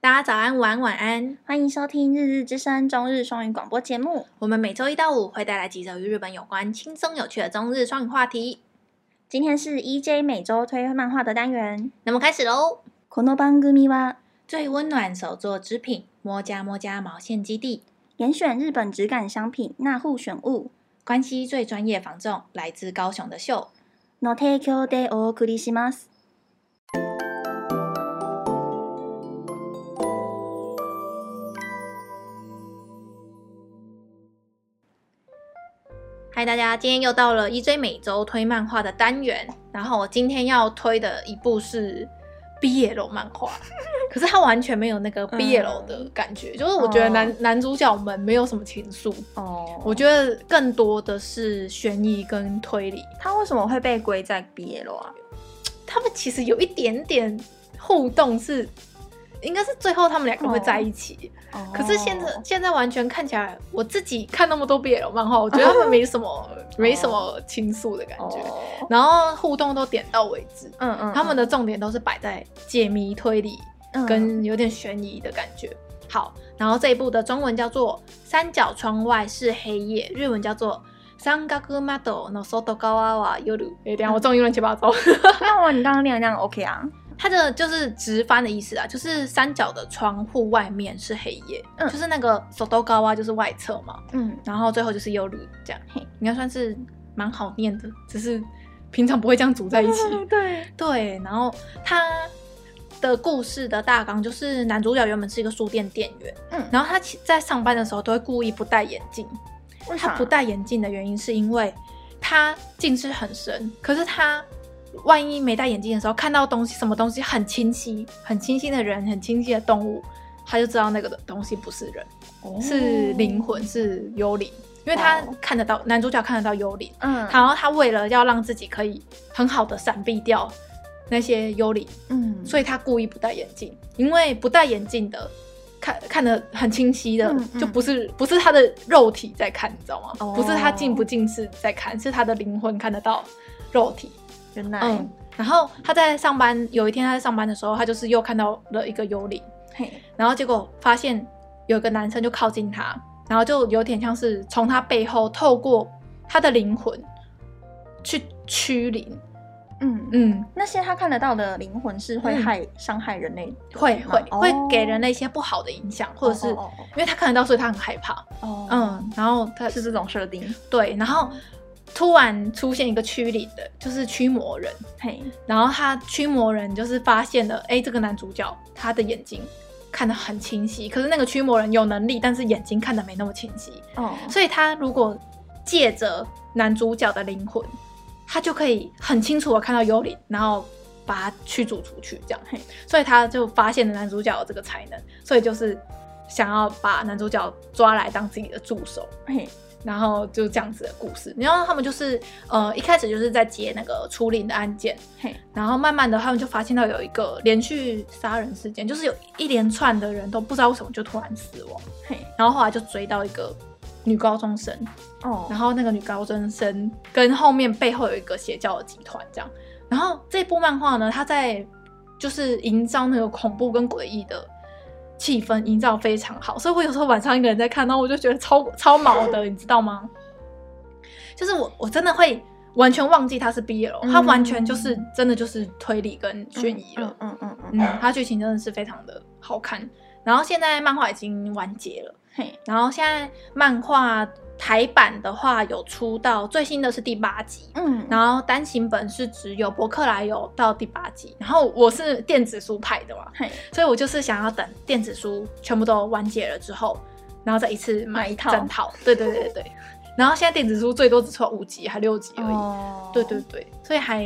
大家早安、午安、晚安，欢迎收听《日日之声》中日双语广播节目。我们每周一到五会带来几则与日本有关、轻松有趣的中日双语话题。今天是 EJ 每周推漫画的单元，那么开始喽。この番组は最温暖手作织品摸家摸家毛线基地，严选日本质感商品，纳户选物，关系最专业防重，来自高雄的秀。の提供でお送りします。 嗨，大家，今天又到了 EJ 每周推漫画的单元。然后我今天要推的一部是 BL 漫画，可是它完全没有那个 BL 的感觉，嗯、就是我觉得男、哦、男主角们没有什么情愫哦，我觉得更多的是悬疑跟推理。他为什么会被归在 BL 啊？他们其实有一点点互动是。应该是最后他们两个会在一起，oh. Oh. 可是现在现在完全看起来，我自己看那么多 BL 漫画，我觉得 他们没什么、oh. 没什么倾诉的感觉，oh. 然后互动都点到为止，嗯嗯，他们的重点都是摆在解谜推理跟有点悬疑的感觉。好，然后这一部的中文叫做《三角窗外是黑夜》，日文叫做《三角窓の外侧は夜》。哎，等下我中英乱七八糟。那我你刚刚念的那样 OK 啊？它的就是直翻的意思啊，就是三角的窗户外面是黑夜，嗯，就是那个手都高啊，就是外侧嘛，嗯，然后最后就是夜这样，嘿，应该算是蛮好念的，只是平常不会这样组在一起，嗯、对。对，然后他的故事的大纲就是男主角原本是一个书店店员，嗯，然后他在上班的时候都会故意不戴眼镜，他不戴眼镜的原因是因为他近视很深，可是他。万一没戴眼镜的时候，看到东西，什么东西很清晰、很清晰的人、很清晰的动物，他就知道那个的东西不是人，哦、是灵魂，是幽灵，因为他看得到、哦、男主角看得到幽灵。嗯，然后他为了要让自己可以很好的闪避掉那些幽灵，嗯，所以他故意不戴眼镜，因为不戴眼镜的看看得很清晰的，嗯嗯、就不是不是他的肉体在看，你知道吗？哦、不是他近不近视在看，是他的灵魂看得到肉体。原来，嗯，然后他在上班，有一天他在上班的时候，他就是又看到了一个幽灵，嘿，然后结果发现有个男生就靠近他，然后就有点像是从他背后透过他的灵魂去驱灵，嗯。嗯，那些他看得到的灵魂是会害伤、嗯、害人类，会会、哦、会给人类一些不好的影响，或者是因为他看得到，所以他很害怕，哦，嗯，然后他是这种设定，对，然后。突然出现一个驱灵的，就是驱魔人。嘿，然后他驱魔人就是发现了，哎，这个男主角他的眼睛看得很清晰，可是那个驱魔人有能力，但是眼睛看得没那么清晰。哦，所以他如果借着男主角的灵魂，他就可以很清楚的看到幽灵，然后把他驱逐出去。这样，嘿，所以他就发现了男主角有这个才能，所以就是想要把男主角抓来当自己的助手。嘿。然后就这样子的故事，然后他们就是呃一开始就是在接那个除灵的案件，嘿，然后慢慢的他们就发现到有一个连续杀人事件，就是有一连串的人都不知道为什么就突然死亡，嘿，然后后来就追到一个女高中生，哦，然后那个女高中生跟后面背后有一个邪教的集团这样，然后这部漫画呢，它在就是营造那个恐怖跟诡异的。气氛营造非常好，所以我有时候晚上一个人在看，然后我就觉得超超毛的，你知道吗？就是我我真的会完全忘记它是 BL，它完全就是真的就是推理跟悬疑了，嗯嗯嗯嗯，它剧情真的是非常的好看。然后现在漫画已经完结了，嘿，然后现在漫画。台版的话有出到最新的是第八集，嗯，然后单行本是只有博客来有到第八集，然后我是电子书派的嘛，嘿，所以我就是想要等电子书全部都完结了之后，然后再一次买一套。整套，对对对对，然后现在电子书最多只出五集还六集而已，哦，对对对，所以还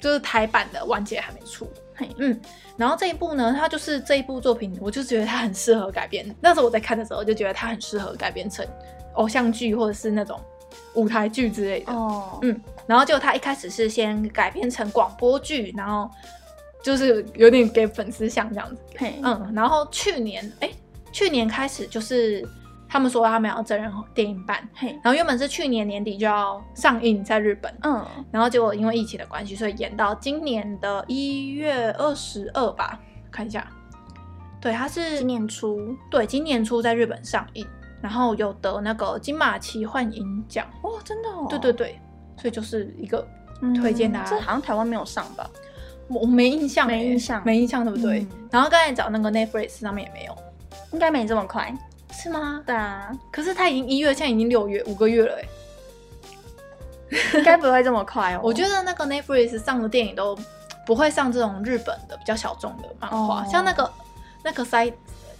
就是台版的完结还没出，嘿，嗯，然后这一部呢，它就是这一部作品，我就觉得它很适合改编，那时候我在看的时候就觉得它很适合改编成。偶像剧或者是那种舞台剧之类的，哦，嗯，然后就他一开始是先改编成广播剧，然后就是有点给粉丝像这样子，嘿。嗯，然后去年，哎、欸，去年开始就是他们说他们要真人电影版，嘿，然后原本是去年年底就要上映在日本，嗯，然后结果因为疫情的关系，所以延到今年的一月二十二吧，看一下，对，它是今年初，对，今年初在日本上映，然后有得那个金马奇幻影奖。哦，真的哦。对对对，所以就是一个推荐大家。这好像台湾没有上吧？我没印象，没印象，没印象，对不对？然后刚才找那个 Netflix 上面也没有，应该没这么快，是吗？对啊。可是它已经一月，现在已经六月，五个月了，哎。应该不会这么快哦。我觉得那个 Netflix 上的电影都不会上这种日本的比较小众的漫画，哦、像那个那个塞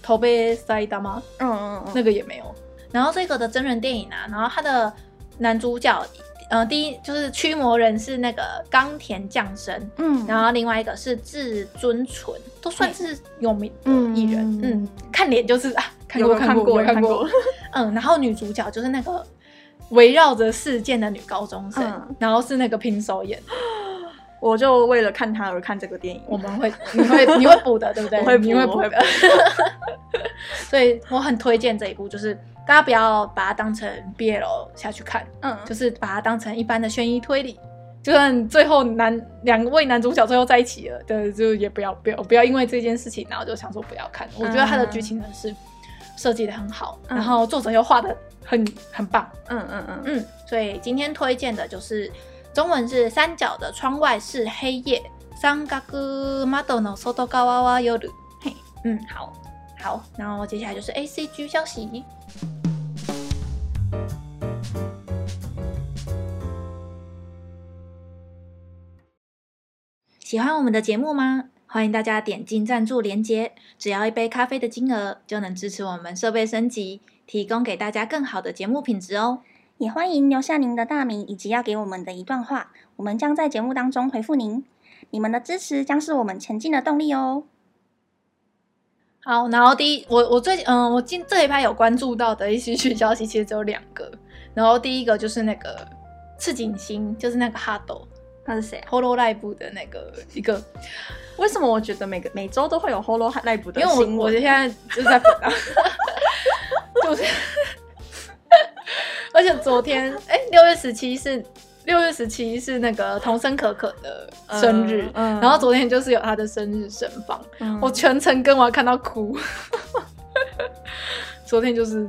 头被塞大吗？嗯嗯嗯，那个也没有。然后这个的真人电影啊，然后他的男主角，呃，第一就是驱魔人是那个冈田将生，嗯，然后另外一个是至尊淳，都算是有名的艺人，嗯，嗯，看脸就是啊，看过看过看过，嗯，然后女主角就是那个。围绕着事件的女高中生，嗯、然后是那个平手演，我就为了看他而看这个电影。我们会，你会，你会补的，对不对？我会补，你会补的。所以我很推荐这一部，就是大家不要把它当成 BL 下去看，嗯，就是把它当成一般的悬疑推理。就算最后男两位男主角最后在一起了，对，就也不要不要不要因为这件事情，然后就想说不要看。我觉得它的剧情呢是设计的很好，嗯、然后作者又画的。很很棒，嗯嗯嗯嗯，所以今天推荐的就是中文是三角的窗外是黑夜，三角窓の外侧は夜。嘿，嗯，好，好，然后接下来就是 ACG 消息。喜欢我们的节目吗？欢迎大家点进赞助连接，只要一杯咖啡的金额，就能支持我们设备升级。提供给大家更好的节目品质哦，也欢迎留下您的大名以及要给我们的一段话，我们将在节目当中回复您。你们的支持将是我们前进的动力哦。好，然后第一，我我最近嗯，我今这一排有关注到的一些消息，其实只有两个。然后第一个就是那个赤井星，就是那个哈斗，他是谁？Hololive 的那个一个。为什么我觉得每个每周都会有新闻？因为我我现在就是在。就是，而且昨天，哎、欸，六月十七是六月十七是那个童生可可的生日，嗯嗯、然后昨天就是有他的生日盛放，嗯、我全程跟我看到哭，昨天就是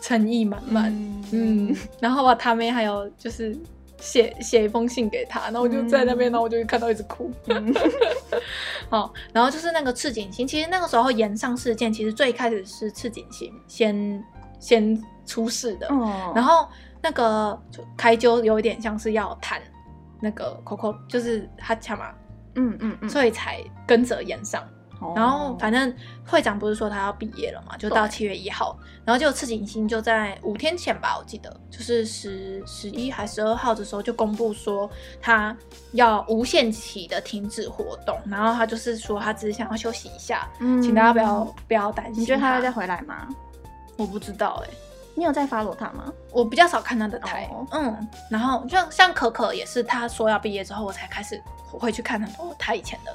诚意满满，嗯，嗯，然后把他们还有就是写写一封信给他，然后我就在那边，然后我就看到一直哭，嗯、好，然后就是那个赤井星，其实那个时候岩上事件，其实最开始是赤井星先。先出事的，哦、然后那个开揪有一点像是要谈那个 Coco，就是他抢嘛，嗯嗯嗯，所以才跟着演上。哦、然后反正会长不是说他要毕业了嘛，就到七月一号，然后就赤井星就在五天前吧，我记得就是十十一还十二号的时候就公布说他要无限期的停止活动，然后他就是说他只是想要休息一下，嗯、请大家不要不要担心。你觉得他会再回来吗？我不知道哎、欸，你有在 follow 他吗？我比较少看他的台，oh. 嗯，然后就像可可也是，他说要毕业之后，我才开始会去看很多他以前的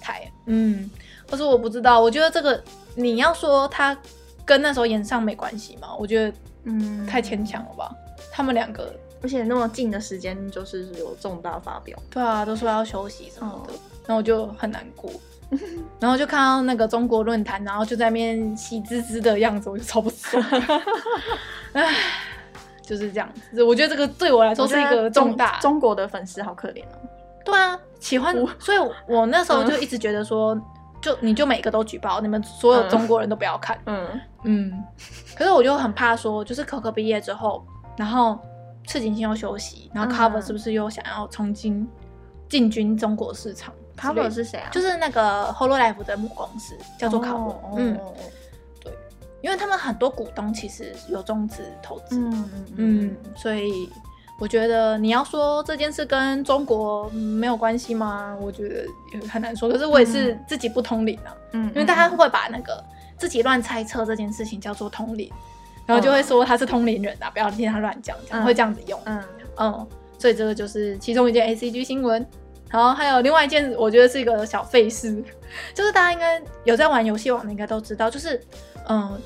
台，oh. 嗯，可是我不知道，我觉得这个你要说他跟那时候演上没关系吗？我觉得嗯太牵强了吧，嗯、他们两个，而且那么近的时间就是有重大发表，对啊，都说要休息什么的，然后我就很难过。然后就看到那个中国论坛，然后就在那边喜滋滋的样子，我就超不爽。唉，就是这样子。我觉得这个对我来说是一个重大。中国的粉丝好可怜哦。对啊，喜欢，所以我那时候就一直觉得说，嗯、就你就每个都举报，你们所有中国人都不要看。嗯嗯。可是我就很怕说，就是可可毕业之后，然后赤井星又休息，然后 Cover 是不是又想要重新进军中国市场？卡博是谁啊？就是那个 Hololive 的母公司叫做卡博。哦、嗯，对，因为他们很多股东其实有中资投资。嗯嗯嗯，所以我觉得你要说这件事跟中国没有关系吗？我觉得也很难说。可是我也是自己不通灵啊。嗯，因为大家会把那个自己乱猜测这件事情叫做通灵，然后就会说他是通灵人啊，不要听他乱讲，讲会这样子用。嗯嗯，所以这个就是其中一件 ACG 新闻。然后还有另外一件，我觉得是一个小费事，就是大家应该有在玩游戏网的，应该都知道，就是嗯，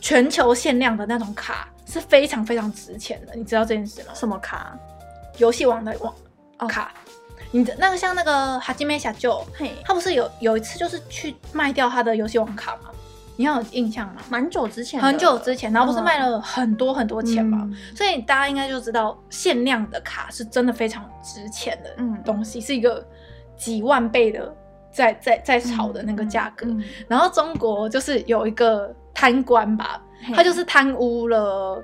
全球限量的那种卡是非常非常值钱的，你知道这件事吗？什么卡？游戏网的网哦卡，你的那个像那个哈基梅小舅，嘿，他不是有有一次就是去卖掉他的游戏网卡吗？你有印象吗？蛮久之前，很久之前，然后不是卖了很多很多钱嘛，嗯、所以大家应该就知道限量的卡是真的非常值钱的东西，嗯、是一个几万倍的在在在炒的那个价格。然后中国就是有一个贪官吧，他就是贪污了，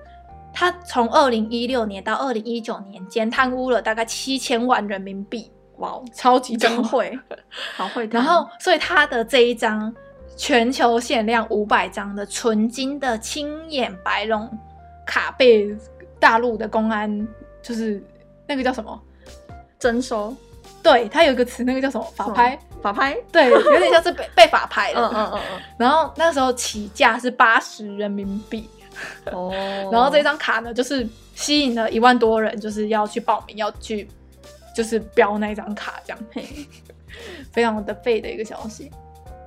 他从二零一六年到二零一九年间贪污了大概七千万人民币，哇，超级真会，好会。然后，所以他的这一张。全球限量五百张的纯金的青眼白龙卡被大陆的公安就是那个叫什么征收？对，它有一个词，那个叫什么？法拍？法拍？对，有点像是被 被法拍了。嗯嗯嗯嗯。然后那时候起价是八十人民币。哦。然后这张卡呢，就是吸引了一万多人，就是要去报名，要去就是标那张卡，这样。嘿。非常的废的一个消息。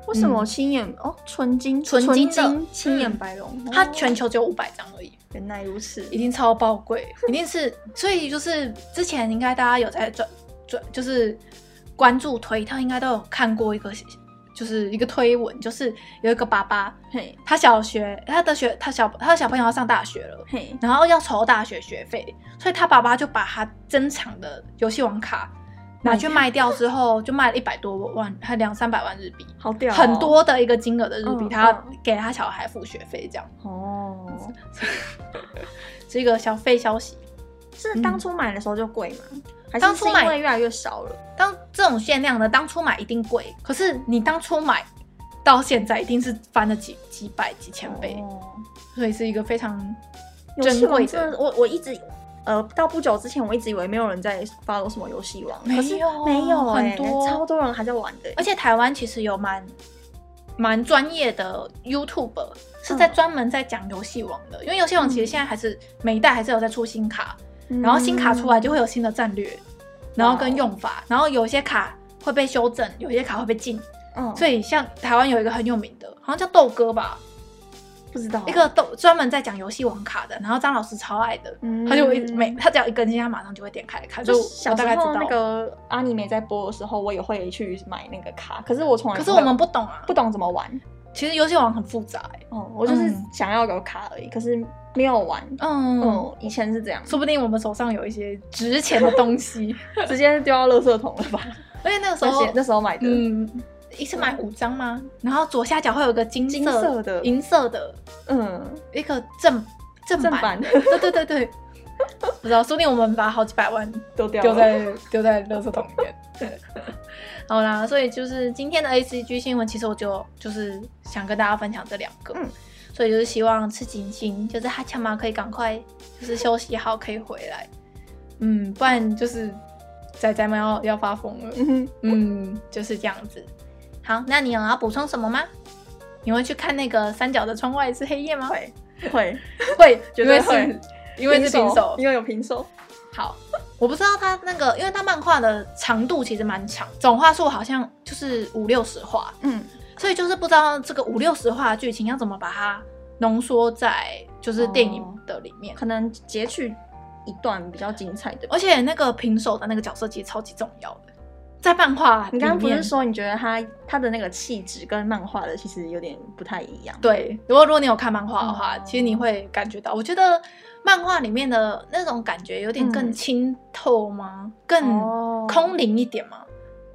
为什么青眼、嗯、哦？纯金，纯金的青眼白龙，它全球只有五百张而已。原来如此，一定超爆贵，一定是。所以就是之前应该大家有在转转，就是关注推特，应该都有看过一个，就是一个推文，就是有一个爸爸，嘿，他小学他的学他小他的小朋友要上大学了，嘿，然后要筹大学学费，所以他爸爸就把他珍藏的游戏王卡。拿去卖掉之后，就卖了一百多万，还两三百万日币，好屌，很多的一个金额的日币，他给他小孩付学费，这样。哦，是一个小费消息。是当初买的时候就贵吗？还是因为越来越少了？当这种限量的，当初买一定贵，可是你当初买到现在，一定是翻了几几百几千倍，所以是一个非常珍贵的。我我一直。呃，到不久之前，我一直以为没有人在 follow 什么游戏王，可是没有，很多超多人还在玩的。而且台湾其实有蛮蛮专业的 YouTuber 是在专门在讲游戏王的，嗯、因为游戏王其实现在还是每一代还是有在出新卡，嗯、然后新卡出来就会有新的战略，嗯、然后跟用法，然后有些卡会被修正，有些卡会被禁。嗯，所以像台湾有一个很有名的，好像叫豆哥吧。不知道、啊、一个都专门在讲游戏王卡的，然后张老师超爱的，嗯、他就会每他只要一更新，他马上就会点开来看。就小时候那个阿尼梅在播的时候，我也会去买那个卡，可是我从来可是我们不懂啊，不懂怎么玩。其实游戏王很复杂哦，我就是想要有卡而已，嗯、可是没有玩。嗯，嗯，以前是这样，说不定我们手上有一些值钱的东西，直接丢到垃圾桶了吧？而且那个时候那时候买的，嗯。一次买五张吗？嗯、然后左下角会有个金色，金色的、银色的，嗯，一个正正版，正版。对对对对，不知道，说不定我们把好几百万都丢在丢在垃圾桶里面。对。好啦，所以就是今天的 ACG 新闻，其实我就就是想跟大家分享这两个，嗯，所以就是希望赤井星，就是哈强嘛，可以赶快就是休息好，可以回来，嗯，不然就是仔仔们要要发疯了，嗯，嗯，就是这样子。好，那你有要补充什么吗？你会去看那个三角的窗外是黑夜吗？会会会，绝对会，因为是平手，因为有平手。好，我不知道他那个，因为他漫画的长度其实蛮长，总话数好像就是五六十话，嗯，所以就是不知道这个五六十话的剧情要怎么把它浓缩在就是电影的里面，可能截取一段比较精彩的，而且那个平手的那个角色其实超级重要的。在漫画，你刚刚不是说你觉得他他的那个气质跟漫画的其实有点不太一样？对，如果如果你有看漫画的话，嗯、其实你会感觉到，我觉得漫画里面的那种感觉有点更清透吗？嗯、更空灵一点吗？哦、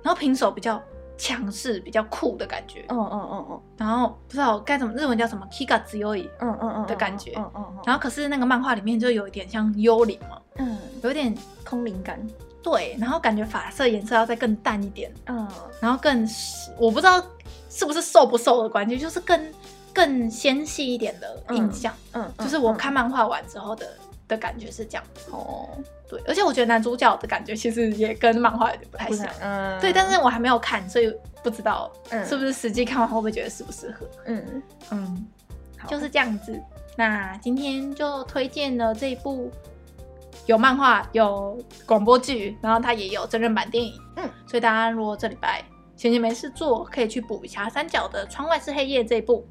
然后平手比较强势，比较酷的感觉。嗯嗯嗯嗯。然后不知道该怎么日文叫什么 “kiga zuyoi”，嗯嗯嗯的感觉。嗯嗯嗯。然后可是那个漫画里面就有一点像幽灵嘛，嗯，有点空灵感。对，然后感觉发色颜色要再更淡一点，嗯，然后更我不知道是不是瘦不瘦的关系，就是更更纤细一点的印象，嗯，嗯就是我看漫画完之后的、嗯、的感觉是这样哦，对，而且我觉得男主角的感觉其实也跟漫画有点不太像，嗯，对，但是我还没有看，所以不知道是不是实际看完会不会觉得适不适合，嗯。嗯，就是这样子。那今天就推荐了这一部。有漫画，有广播剧，然后它也有真人版电影。嗯，所以大家如果这礼拜闲闲没事做，可以去补一下《三角的窗外是黑夜》这一部。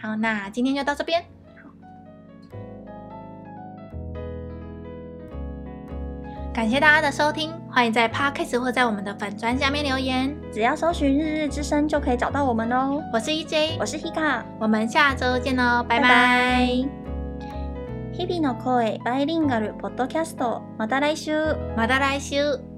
好，那今天就到这边。感谢大家的收听。欢迎在 Podcast 或在我们的粉专下面留言，只要搜寻“日日之声”就可以找到我们哦。我是 EJ，我是 Hika，我们下周见喽，拜拜。日々の声バイリンガルポッドキャスト，また来週，また来週。